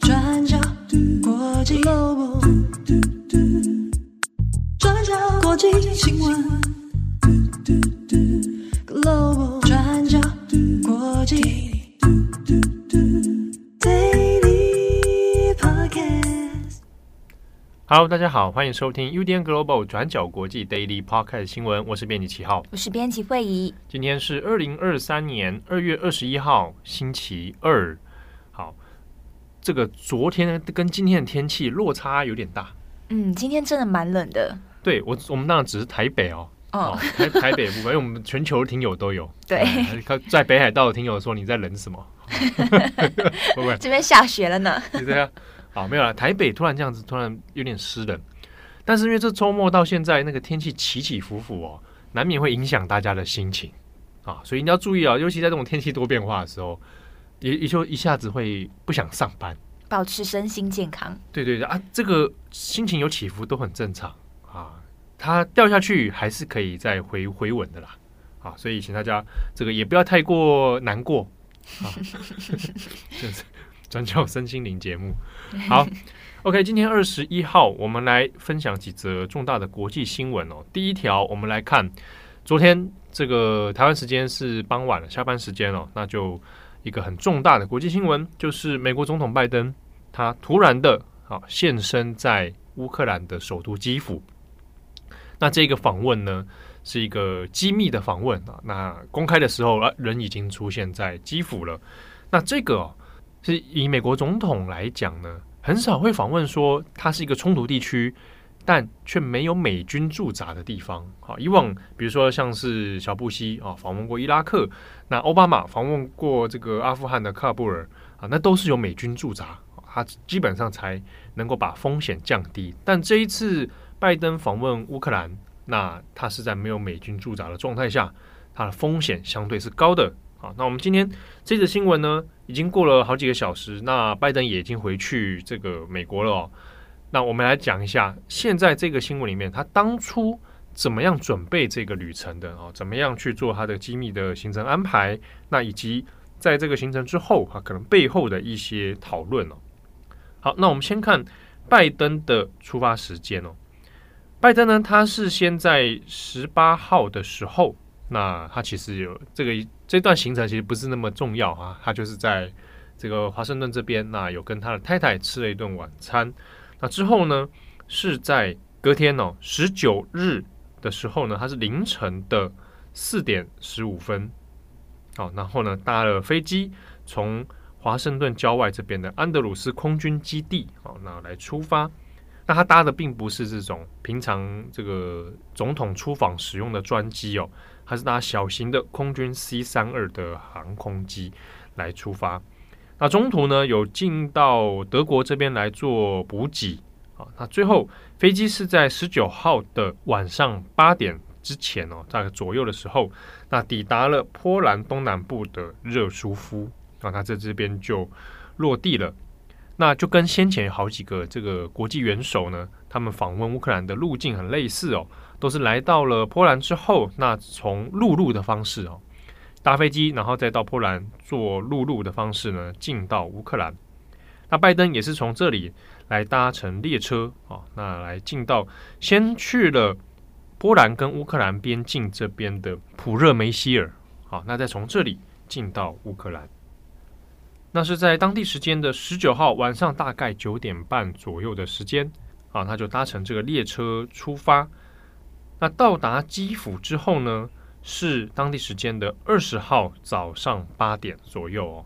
转角国际 Global，转角国际新闻。Hello，大家好，欢迎收听 UDN Global 转角国际 Daily Podcast 新闻，我是编辑七号，我是编辑惠仪。今天是二零二三年二月二十一号，星期二。好，这个昨天跟今天的天气落差有点大。嗯，今天真的蛮冷的。对我，我们当然只是台北哦，哦，台台北部分，因为我们全球的听友都有。对，在北海道的听友说你在冷什么？会不会？这边下雪了呢。对啊，好，没有了。台北突然这样子，突然有点湿冷。但是因为这周末到现在那个天气起起伏伏哦，难免会影响大家的心情啊，所以你要注意啊，尤其在这种天气多变化的时候。也也就一下子会不想上班，保持身心健康。对对对啊，这个心情有起伏都很正常啊。它掉下去还是可以再回回稳的啦。啊，所以请大家这个也不要太过难过啊。就是 转角身心灵节目。好，OK，今天二十一号，我们来分享几则重大的国际新闻哦。第一条，我们来看昨天这个台湾时间是傍晚了，下班时间哦，那就。一个很重大的国际新闻，就是美国总统拜登，他突然的啊现身在乌克兰的首都基辅。那这个访问呢，是一个机密的访问啊。那公开的时候啊，人已经出现在基辅了。那这个、是以美国总统来讲呢，很少会访问说它是一个冲突地区。但却没有美军驻扎的地方。好，以往比如说像是小布希啊访问过伊拉克，那奥巴马访问过这个阿富汗的喀布尔啊，那都是有美军驻扎，他基本上才能够把风险降低。但这一次拜登访问乌克兰，那他是在没有美军驻扎的状态下，他的风险相对是高的。好，那我们今天这则新闻呢，已经过了好几个小时，那拜登也已经回去这个美国了哦。那我们来讲一下，现在这个新闻里面，他当初怎么样准备这个旅程的啊？怎么样去做他的机密的行程安排？那以及在这个行程之后，啊，可能背后的一些讨论哦。好，那我们先看拜登的出发时间哦。拜登呢，他是先在十八号的时候，那他其实有这个这段行程其实不是那么重要啊，他就是在这个华盛顿这边，那有跟他的太太吃了一顿晚餐。那之后呢，是在隔天哦，十九日的时候呢，他是凌晨的四点十五分，好，然后呢，搭了飞机从华盛顿郊外这边的安德鲁斯空军基地，好，那来出发。那他搭的并不是这种平常这个总统出访使用的专机哦，他是搭小型的空军 C 三二的航空机来出发。那中途呢，有进到德国这边来做补给啊。那最后飞机是在十九号的晚上八点之前哦，大概左右的时候，那抵达了波兰东南部的热舒夫啊。他在这边就落地了。那就跟先前好几个这个国际元首呢，他们访问乌克兰的路径很类似哦，都是来到了波兰之后，那从陆路的方式哦。搭飞机，然后再到波兰坐陆路的方式呢，进到乌克兰。那拜登也是从这里来搭乘列车啊，那来进到先去了波兰跟乌克兰边境这边的普热梅希尔，好，那再从这里进到乌克兰。那是在当地时间的十九号晚上大概九点半左右的时间啊，他就搭乘这个列车出发。那到达基辅之后呢，是当地时间的二十号早上八点左右哦。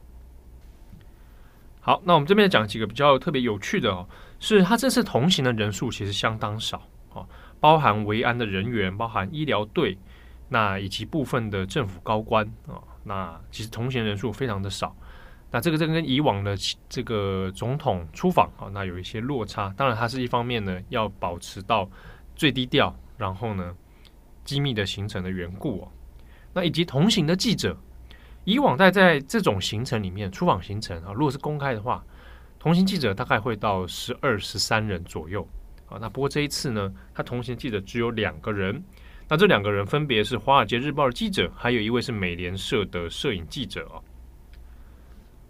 好，那我们这边讲几个比较特别有趣的哦，是他这次同行的人数其实相当少哦，包含维安的人员，包含医疗队，那以及部分的政府高官啊，那其实同行人数非常的少。那这个这个跟以往的这个总统出访啊，那有一些落差。当然，它是一方面呢，要保持到最低调，然后呢。机密的行程的缘故哦，那以及同行的记者，以往在在这种行程里面出访行程啊，如果是公开的话，同行记者大概会到十二十三人左右啊。那不过这一次呢，他同行记者只有两个人，那这两个人分别是《华尔街日报》的记者，还有一位是美联社的摄影记者哦。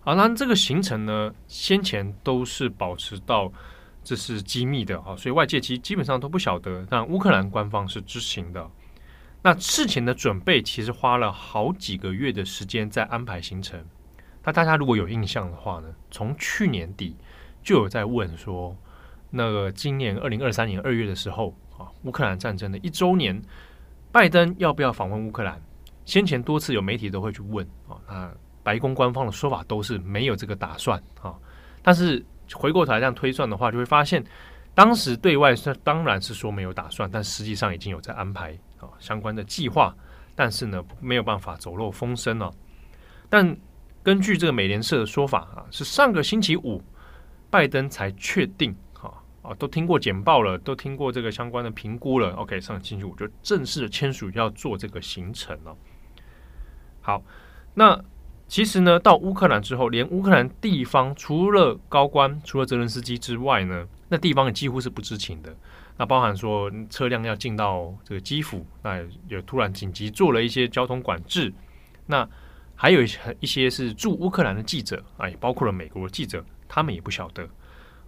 好，那这个行程呢，先前都是保持到这是机密的啊，所以外界其实基本上都不晓得，但乌克兰官方是知情的。那事前的准备其实花了好几个月的时间在安排行程。那大家如果有印象的话呢，从去年底就有在问说，那个今年二零二三年二月的时候啊，乌克兰战争的一周年，拜登要不要访问乌克兰？先前多次有媒体都会去问啊，那白宫官方的说法都是没有这个打算啊。但是回过头来这样推算的话，就会发现当时对外是当然是说没有打算，但实际上已经有在安排。啊，相关的计划，但是呢，没有办法走漏风声了。但根据这个美联社的说法啊，是上个星期五，拜登才确定，哈啊，都听过简报了，都听过这个相关的评估了。OK，上星期五就正式的签署要做这个行程了。好，那其实呢，到乌克兰之后，连乌克兰地方除了高官，除了泽伦斯基之外呢，那地方也几乎是不知情的。那包含说车辆要进到这个基辅，那也突然紧急做了一些交通管制。那还有一些一些是驻乌克兰的记者啊，也包括了美国的记者，他们也不晓得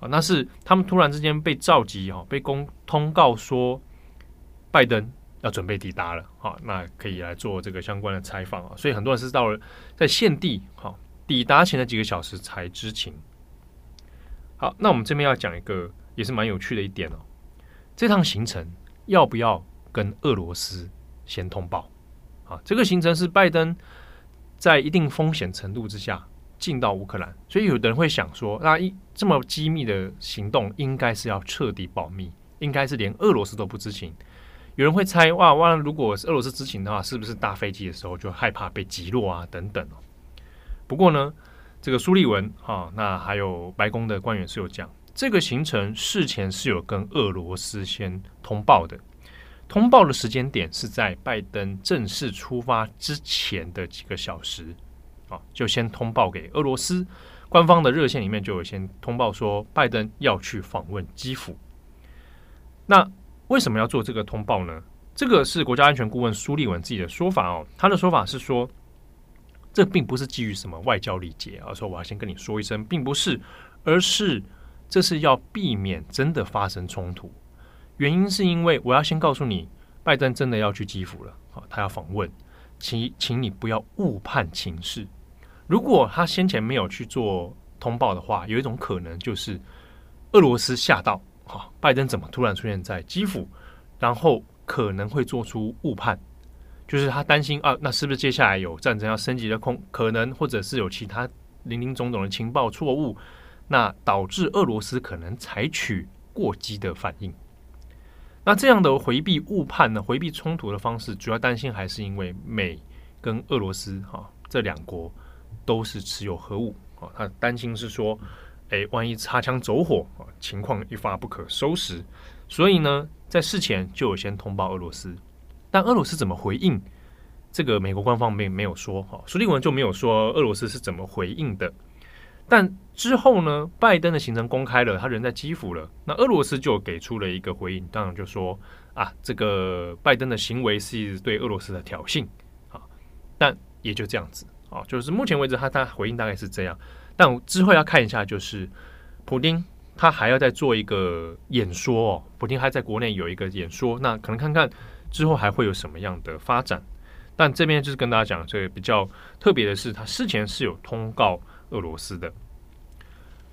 啊。那是他们突然之间被召集哈，被公通告说拜登要准备抵达了好，那可以来做这个相关的采访啊。所以很多人是到了在现地哈抵达前的几个小时才知情。好，那我们这边要讲一个也是蛮有趣的一点哦。这趟行程要不要跟俄罗斯先通报？啊，这个行程是拜登在一定风险程度之下进到乌克兰，所以有的人会想说，那一这么机密的行动，应该是要彻底保密，应该是连俄罗斯都不知情。有人会猜，哇哇，如果是俄罗斯知情的话，是不是搭飞机的时候就害怕被击落啊？等等。不过呢，这个苏利文啊，那还有白宫的官员是有讲。这个行程事前是有跟俄罗斯先通报的，通报的时间点是在拜登正式出发之前的几个小时，啊，就先通报给俄罗斯官方的热线里面就有先通报说拜登要去访问基辅。那为什么要做这个通报呢？这个是国家安全顾问苏利文自己的说法哦，他的说法是说，这并不是基于什么外交礼节，而说我要先跟你说一声，并不是，而是。这是要避免真的发生冲突，原因是因为我要先告诉你，拜登真的要去基辅了，好，他要访问，请请你不要误判情势。如果他先前没有去做通报的话，有一种可能就是俄罗斯吓到，好，拜登怎么突然出现在基辅，然后可能会做出误判，就是他担心啊，那是不是接下来有战争要升级的空可能，或者是有其他林林总总的情报错误。那导致俄罗斯可能采取过激的反应。那这样的回避误判呢，回避冲突的方式，主要担心还是因为美跟俄罗斯哈这两国都是持有核武啊，他担心是说，哎，万一擦枪走火啊，情况一发不可收拾。所以呢，在事前就有先通报俄罗斯，但俄罗斯怎么回应？这个美国官方没没有说哈，苏利文就没有说俄罗斯是怎么回应的。但之后呢，拜登的行程公开了，他人在基辅了。那俄罗斯就给出了一个回应，当然就说啊，这个拜登的行为是对俄罗斯的挑衅啊。但也就这样子啊，就是目前为止他他回应大概是这样。但之后要看一下，就是普丁他还要再做一个演说哦，普丁还在国内有一个演说，那可能看看之后还会有什么样的发展。但这边就是跟大家讲，这个比较特别的是，他事前是有通告。俄罗斯的。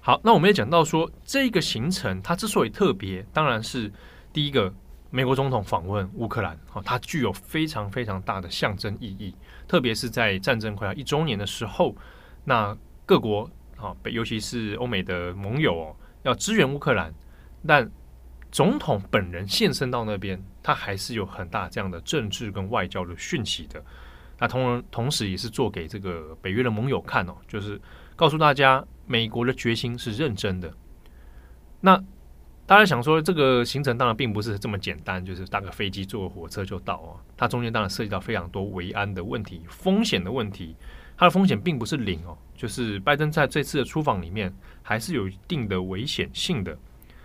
好，那我们也讲到说，这个行程它之所以特别，当然是第一个，美国总统访问乌克兰，哈，它具有非常非常大的象征意义，特别是在战争快要一周年的时候，那各国啊，尤其是欧美的盟友哦，要支援乌克兰，但总统本人现身到那边，他还是有很大这样的政治跟外交的讯息的。那同同时也是做给这个北约的盟友看哦，就是。告诉大家，美国的决心是认真的。那大家想说，这个行程当然并不是这么简单，就是搭个飞机、坐个火车就到啊。它中间当然涉及到非常多维安的问题、风险的问题。它的风险并不是零哦，就是拜登在这次的出访里面还是有一定的危险性的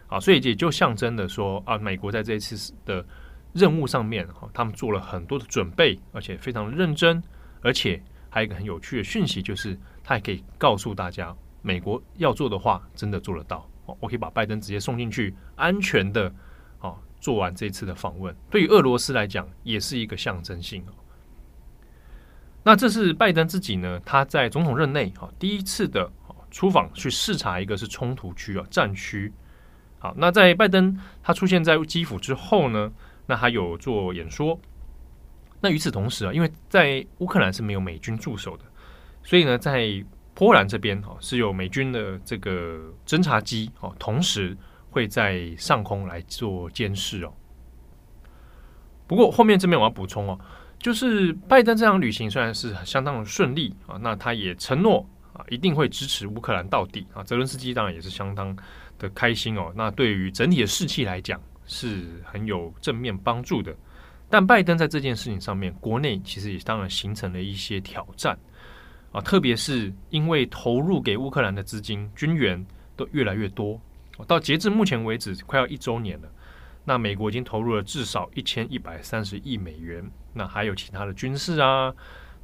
啊。所以也就象征的说啊，美国在这一次的任务上面，哈，他们做了很多的准备，而且非常认真，而且。还有一个很有趣的讯息，就是他也可以告诉大家，美国要做的话，真的做得到。哦，我可以把拜登直接送进去，安全的哦，做完这次的访问。对于俄罗斯来讲，也是一个象征性哦。那这是拜登自己呢，他在总统任内哈第一次的出访去视察一个是冲突区啊战区。好，那在拜登他出现在基辅之后呢，那还有做演说。那与此同时啊，因为在乌克兰是没有美军驻守的，所以呢，在波兰这边哈是有美军的这个侦察机哦，同时会在上空来做监视哦。不过后面这边我要补充哦，就是拜登这场旅行虽然是相当的顺利啊，那他也承诺啊一定会支持乌克兰到底啊。泽伦斯基当然也是相当的开心哦。那对于整体的士气来讲是很有正面帮助的。但拜登在这件事情上面，国内其实也当然形成了一些挑战啊，特别是因为投入给乌克兰的资金军援都越来越多，到截至目前为止快要一周年了，那美国已经投入了至少一千一百三十亿美元，那还有其他的军事啊、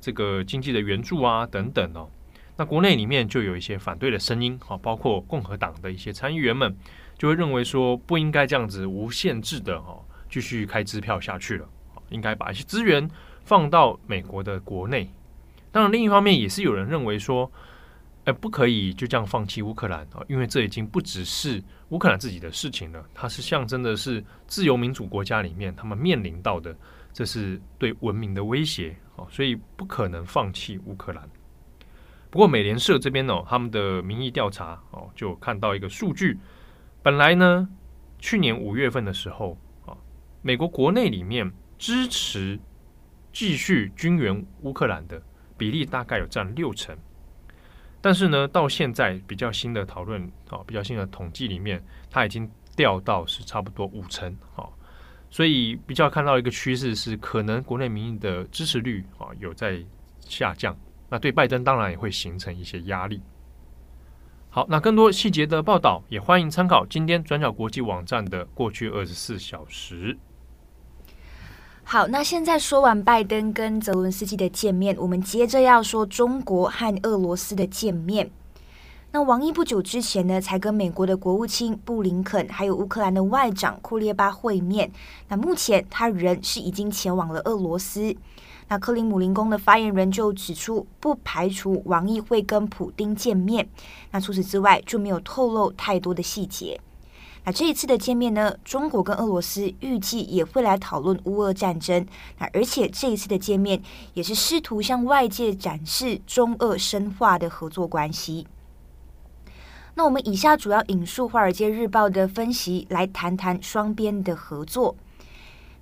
这个经济的援助啊等等哦，那国内里面就有一些反对的声音啊，包括共和党的一些参议员们就会认为说不应该这样子无限制的哈。继续开支票下去了，应该把一些资源放到美国的国内。当然，另一方面也是有人认为说，呃，不可以就这样放弃乌克兰啊，因为这已经不只是乌克兰自己的事情了，它是象征的是自由民主国家里面他们面临到的，这是对文明的威胁哦，所以不可能放弃乌克兰。不过，美联社这边呢，他们的民意调查哦，就看到一个数据，本来呢，去年五月份的时候啊。美国国内里面支持继续军援乌克兰的比例大概有占六成，但是呢，到现在比较新的讨论啊，比较新的统计里面，它已经掉到是差不多五成啊，所以比较看到一个趋势是，可能国内民意的支持率啊有在下降，那对拜登当然也会形成一些压力。好，那更多细节的报道也欢迎参考今天转角国际网站的过去二十四小时。好，那现在说完拜登跟泽伦斯基的见面，我们接着要说中国和俄罗斯的见面。那王毅不久之前呢，才跟美国的国务卿布林肯，还有乌克兰的外长库列巴会面。那目前他人是已经前往了俄罗斯。那克里姆林宫的发言人就指出，不排除王毅会跟普丁见面。那除此之外，就没有透露太多的细节。那这一次的见面呢，中国跟俄罗斯预计也会来讨论乌俄战争。那而且这一次的见面也是试图向外界展示中俄深化的合作关系。那我们以下主要引述《华尔街日报》的分析来谈谈双边的合作。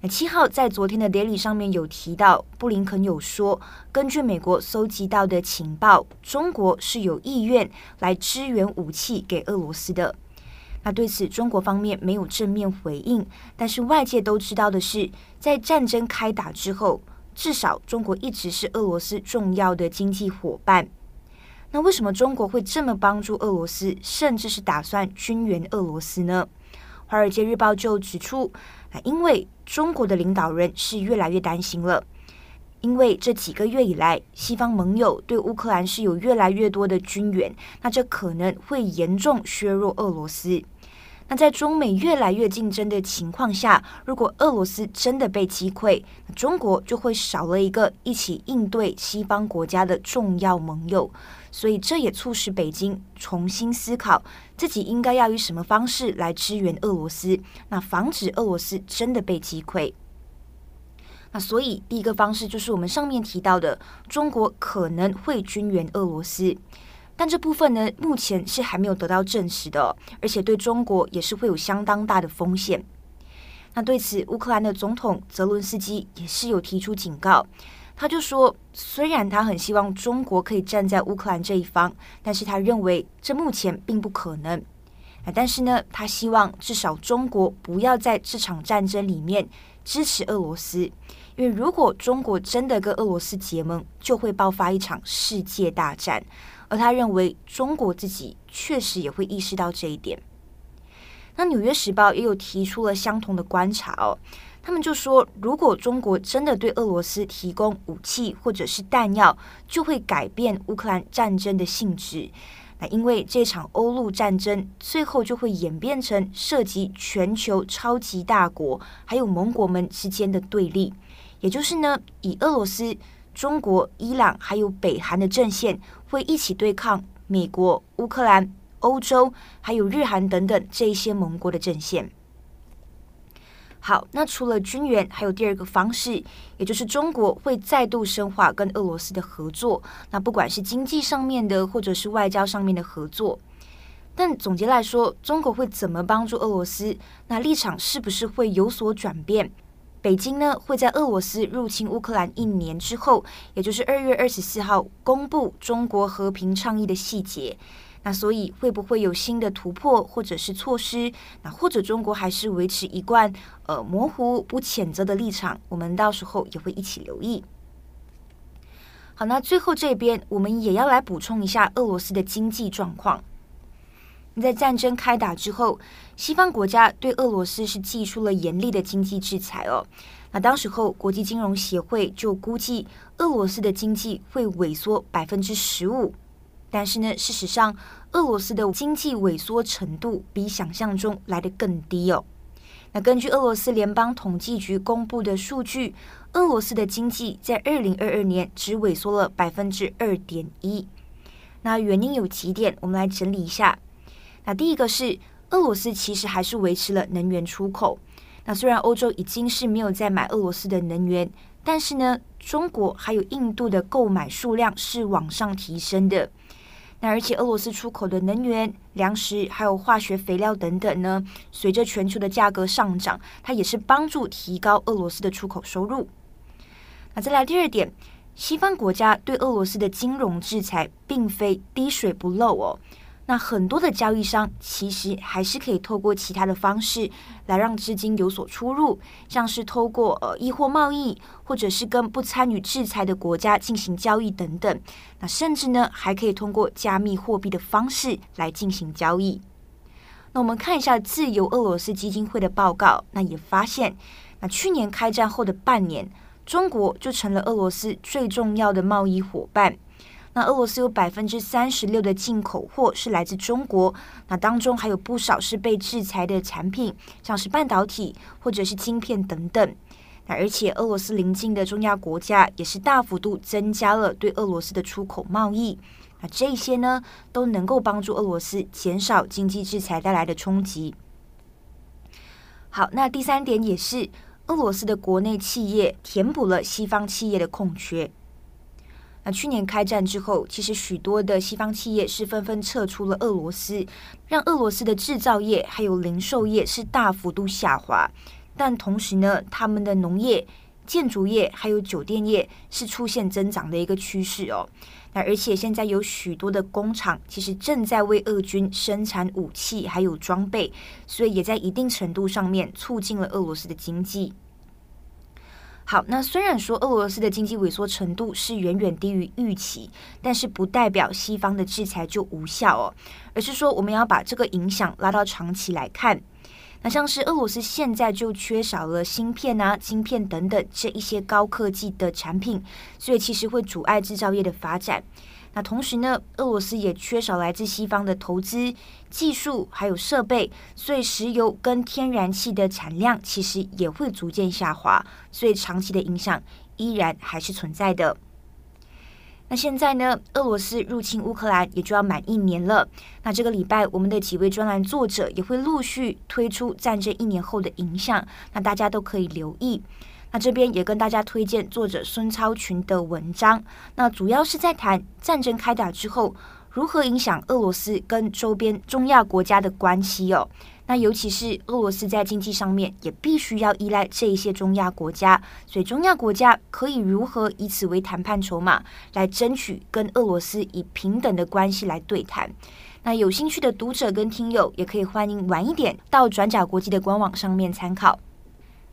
那七号在昨天的 Daily 上面有提到，布林肯有说，根据美国搜集到的情报，中国是有意愿来支援武器给俄罗斯的。那对此，中国方面没有正面回应。但是外界都知道的是，在战争开打之后，至少中国一直是俄罗斯重要的经济伙伴。那为什么中国会这么帮助俄罗斯，甚至是打算军援俄罗斯呢？《华尔街日报》就指出，啊，因为中国的领导人是越来越担心了，因为这几个月以来，西方盟友对乌克兰是有越来越多的军援，那这可能会严重削弱俄罗斯。那在中美越来越竞争的情况下，如果俄罗斯真的被击溃，中国就会少了一个一起应对西方国家的重要盟友。所以这也促使北京重新思考自己应该要以什么方式来支援俄罗斯，那防止俄罗斯真的被击溃。那所以第一个方式就是我们上面提到的，中国可能会军援俄罗斯。但这部分呢，目前是还没有得到证实的，而且对中国也是会有相当大的风险。那对此，乌克兰的总统泽伦斯基也是有提出警告，他就说，虽然他很希望中国可以站在乌克兰这一方，但是他认为这目前并不可能。但是呢，他希望至少中国不要在这场战争里面支持俄罗斯，因为如果中国真的跟俄罗斯结盟，就会爆发一场世界大战。而他认为，中国自己确实也会意识到这一点。那《纽约时报》也有提出了相同的观察哦，他们就说，如果中国真的对俄罗斯提供武器或者是弹药，就会改变乌克兰战争的性质。那因为这场欧陆战争最后就会演变成涉及全球超级大国还有盟国们之间的对立，也就是呢，以俄罗斯、中国、伊朗还有北韩的阵线会一起对抗美国、乌克兰、欧洲还有日韩等等这些盟国的阵线。好，那除了军援，还有第二个方式，也就是中国会再度深化跟俄罗斯的合作。那不管是经济上面的，或者是外交上面的合作，但总结来说，中国会怎么帮助俄罗斯？那立场是不是会有所转变？北京呢，会在俄罗斯入侵乌克兰一年之后，也就是二月二十四号公布中国和平倡议的细节。那所以会不会有新的突破或者是措施？那或者中国还是维持一贯呃模糊不谴责的立场？我们到时候也会一起留意。好，那最后这边我们也要来补充一下俄罗斯的经济状况。在战争开打之后，西方国家对俄罗斯是祭出了严厉的经济制裁哦。那当时候国际金融协会就估计俄罗斯的经济会萎缩百分之十五。但是呢，事实上，俄罗斯的经济萎缩程度比想象中来得更低哦。那根据俄罗斯联邦统计局公布的数据，俄罗斯的经济在二零二二年只萎缩了百分之二点一。那原因有几点，我们来整理一下。那第一个是，俄罗斯其实还是维持了能源出口。那虽然欧洲已经是没有在买俄罗斯的能源，但是呢，中国还有印度的购买数量是往上提升的。那而且俄罗斯出口的能源、粮食还有化学肥料等等呢，随着全球的价格上涨，它也是帮助提高俄罗斯的出口收入。那再来第二点，西方国家对俄罗斯的金融制裁并非滴水不漏哦。那很多的交易商其实还是可以透过其他的方式来让资金有所出入，像是透过呃易货贸易，或者是跟不参与制裁的国家进行交易等等。那甚至呢，还可以通过加密货币的方式来进行交易。那我们看一下自由俄罗斯基金会的报告，那也发现，那去年开战后的半年，中国就成了俄罗斯最重要的贸易伙伴。那俄罗斯有百分之三十六的进口货是来自中国，那当中还有不少是被制裁的产品，像是半导体或者是晶片等等。那而且俄罗斯邻近的中亚国家也是大幅度增加了对俄罗斯的出口贸易。那这些呢都能够帮助俄罗斯减少经济制裁带来的冲击。好，那第三点也是俄罗斯的国内企业填补了西方企业的空缺。那去年开战之后，其实许多的西方企业是纷纷撤出了俄罗斯，让俄罗斯的制造业还有零售业是大幅度下滑。但同时呢，他们的农业、建筑业还有酒店业是出现增长的一个趋势哦。那而且现在有许多的工厂其实正在为俄军生产武器还有装备，所以也在一定程度上面促进了俄罗斯的经济。好，那虽然说俄罗斯的经济萎缩程度是远远低于预期，但是不代表西方的制裁就无效哦，而是说我们要把这个影响拉到长期来看。那像是俄罗斯现在就缺少了芯片啊、晶片等等这一些高科技的产品，所以其实会阻碍制造业的发展。那同时呢，俄罗斯也缺少来自西方的投资、技术还有设备，所以石油跟天然气的产量其实也会逐渐下滑，所以长期的影响依然还是存在的。那现在呢，俄罗斯入侵乌克兰也就要满一年了。那这个礼拜，我们的几位专栏作者也会陆续推出战争一年后的影响，那大家都可以留意。那这边也跟大家推荐作者孙超群的文章，那主要是在谈战争开打之后如何影响俄罗斯跟周边中亚国家的关系哦。那尤其是俄罗斯在经济上面也必须要依赖这一些中亚国家，所以中亚国家可以如何以此为谈判筹码，来争取跟俄罗斯以平等的关系来对谈。那有兴趣的读者跟听友也可以欢迎晚一点到转角国际的官网上面参考。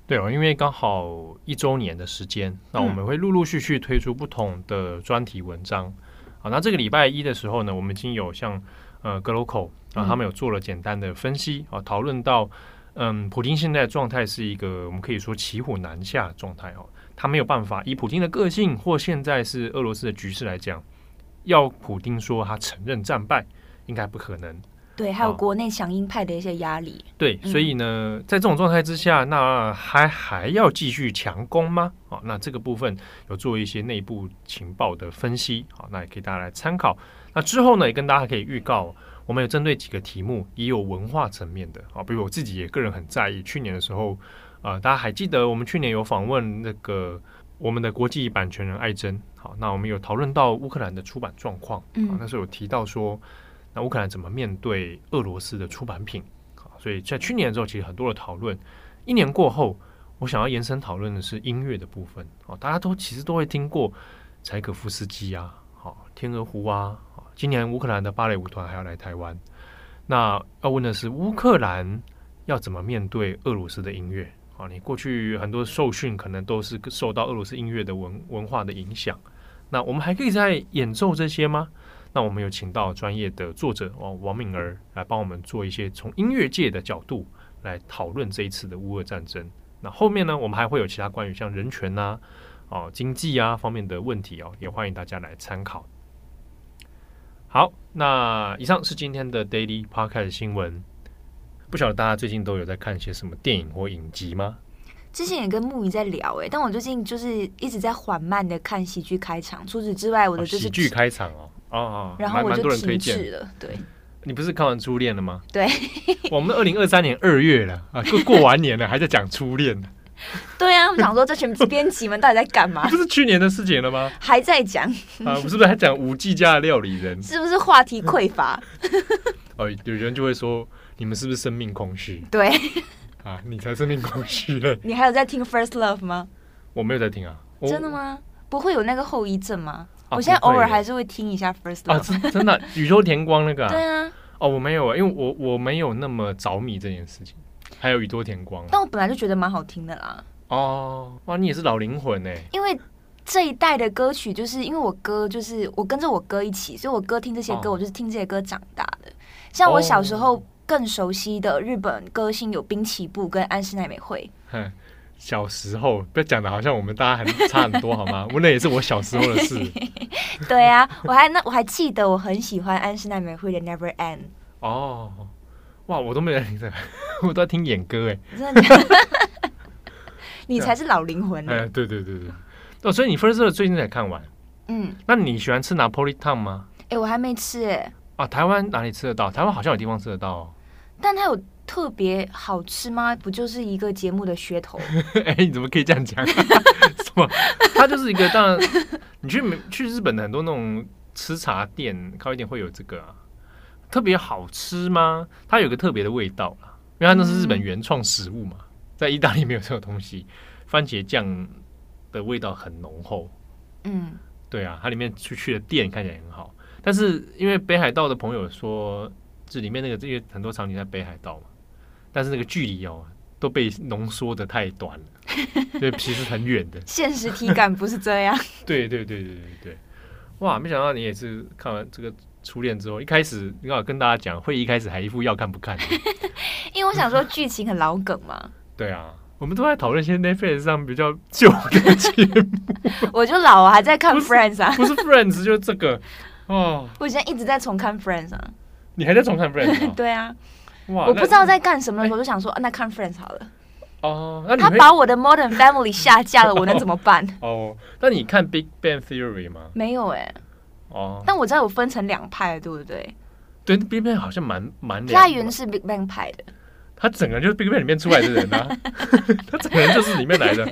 对哦，因为刚好一周年的时间，那我们会陆陆续续推出不同的专题文章。好，那这个礼拜一的时候呢，我们已经有像呃 GLOCAL 啊，他们有做了简单的分析啊，讨论到嗯，普京现在的状态是一个我们可以说骑虎难下的状态哦，他没有办法以普京的个性或现在是俄罗斯的局势来讲，要普丁说他承认战败，应该不可能。对，还有国内响应派的一些压力。对，所以呢，在这种状态之下，那还还要继续强攻吗？好，那这个部分有做一些内部情报的分析，好，那也可以大家来参考。那之后呢，也跟大家可以预告，我们有针对几个题目，也有文化层面的啊，比如我自己也个人很在意。去年的时候，啊、呃，大家还记得我们去年有访问那个我们的国际版权人艾珍，好，那我们有讨论到乌克兰的出版状况，嗯，那时候有提到说。那乌克兰怎么面对俄罗斯的出版品？所以在去年的时候，其实很多的讨论。一年过后，我想要延伸讨论的是音乐的部分。哦，大家都其实都会听过柴可夫斯基啊，好，天鹅湖啊。今年乌克兰的芭蕾舞团还要来台湾。那要问的是，乌克兰要怎么面对俄罗斯的音乐？啊，你过去很多受训可能都是受到俄罗斯音乐的文文化的影响。那我们还可以再演奏这些吗？那我们有请到专业的作者哦，王敏儿来帮我们做一些从音乐界的角度来讨论这一次的乌俄战争。那后面呢，我们还会有其他关于像人权呐、啊、哦经济啊方面的问题哦，也欢迎大家来参考。好，那以上是今天的 Daily Podcast 新闻。不晓得大家最近都有在看些什么电影或影集吗？之前也跟木鱼在聊哎，但我最近就是一直在缓慢的看喜剧开场。除此之外，我的就是、哦、喜剧开场哦。哦哦，然后我就停滞了。对，你不是看完初恋了吗？对，我们二零二三年二月了啊，过过完年了，还在讲初恋呢。对啊，我想说这群 编辑们到底在干嘛？不是去年的事情了吗？还在讲啊？不是不是还讲五 G 家的料理人？是不是话题匮乏？哦，有人就会说你们是不是生命空虚？对啊，你才生命空虚嘞！你还有在听 First Love 吗？我没有在听啊。真的吗？不会有那个后遗症吗？我现在偶尔还是会听一下 First Love 啊，真的宇宙田光那个啊？对啊。哦，我没有啊，因为我我没有那么着迷这件事情。还有宇多田光，但我本来就觉得蛮好听的啦。哦，哇，你也是老灵魂哎。因为这一代的歌曲，就是因为我哥就是我跟着我哥一起，所以我哥听这些歌，我就是听这些歌长大的。像我小时候更熟悉的日本歌星有滨崎步跟安室奈美惠。小时候不要讲的好像我们大家很差很多好吗？我那也是我小时候的事。对啊，我还那我还记得我很喜欢安室奈美惠的 Never End。哦，哇，我都没在听这个，我都在听演歌哎。真的？你才是老灵魂哎，对对对对。哦，所以你 First 最近才看完。嗯。那你喜欢吃 Napolitan 吗？哎，我还没吃哎。啊，台湾哪里吃得到？台湾好像有地方吃得到哦。但它有。特别好吃吗？不就是一个节目的噱头？哎、欸，你怎么可以这样讲？什么？它就是一个。当然，你去去日本的很多那种吃茶店、咖啡店会有这个啊。特别好吃吗？它有个特别的味道啦，因为它那是日本原创食物嘛，在意大利没有这种东西。番茄酱的味道很浓厚。嗯，对啊，它里面出去的店看起来很好，但是因为北海道的朋友说，这里面那个这些很多场景在北海道嘛。但是那个距离哦，都被浓缩的太短了，所以其实很远的。现实体感不是这样。对对对对对对，哇！没想到你也是看完这个初恋之后，一开始你刚好跟大家讲，会一开始还一副要看不看。因为我想说剧情很老梗嘛。对啊，我们都在讨论一些 Netflix 上比较旧的节目。我就老还在看 Friends 啊，不是 Friends 就是这个哦。我现在一直在重看 Friends 啊。你还在重看 Friends？对啊。我不知道在干什么，我就想说，啊，那看 Friends 好了。哦，那他把我的 Modern Family 下架了，我能怎么办？哦，那你看 Big Bang Theory 吗？没有哎。哦。但我知道有分成两派，对不对？对，Big Bang 好像蛮蛮。他原是 Big Bang 派的。他整个人就是 Big Bang 里面出来的人啊，他整个人就是里面来的。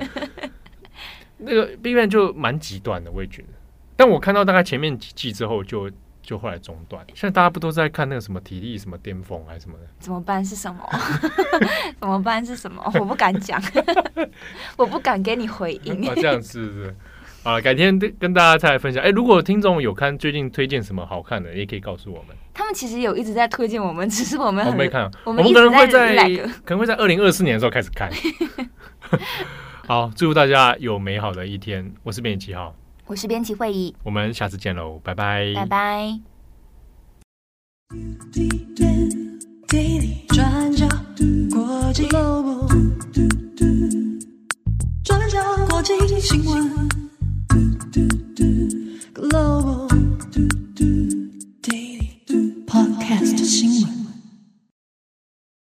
那个 Big Bang 就蛮极端的，我也觉得。但我看到大概前面几季之后就。就后来中断。现在大家不都在看那个什么体力什么巅峰还是什么的？怎么办是什么？怎么办是什么？我不敢讲，我不敢给你回应。啊，这样是不是？啊，改天跟大家再来分享。哎，如果听众有看最近推荐什么好看的，也可以告诉我们。他们其实有一直在推荐我们，只是我们我没看。我们可能会在可能会在二零二四年的时候开始看。好，祝福大家有美好的一天。我是编辑七号。我是编辑会议我们下次见喽拜拜拜拜滴滴转角国际转角国际新闻 global podcast 新闻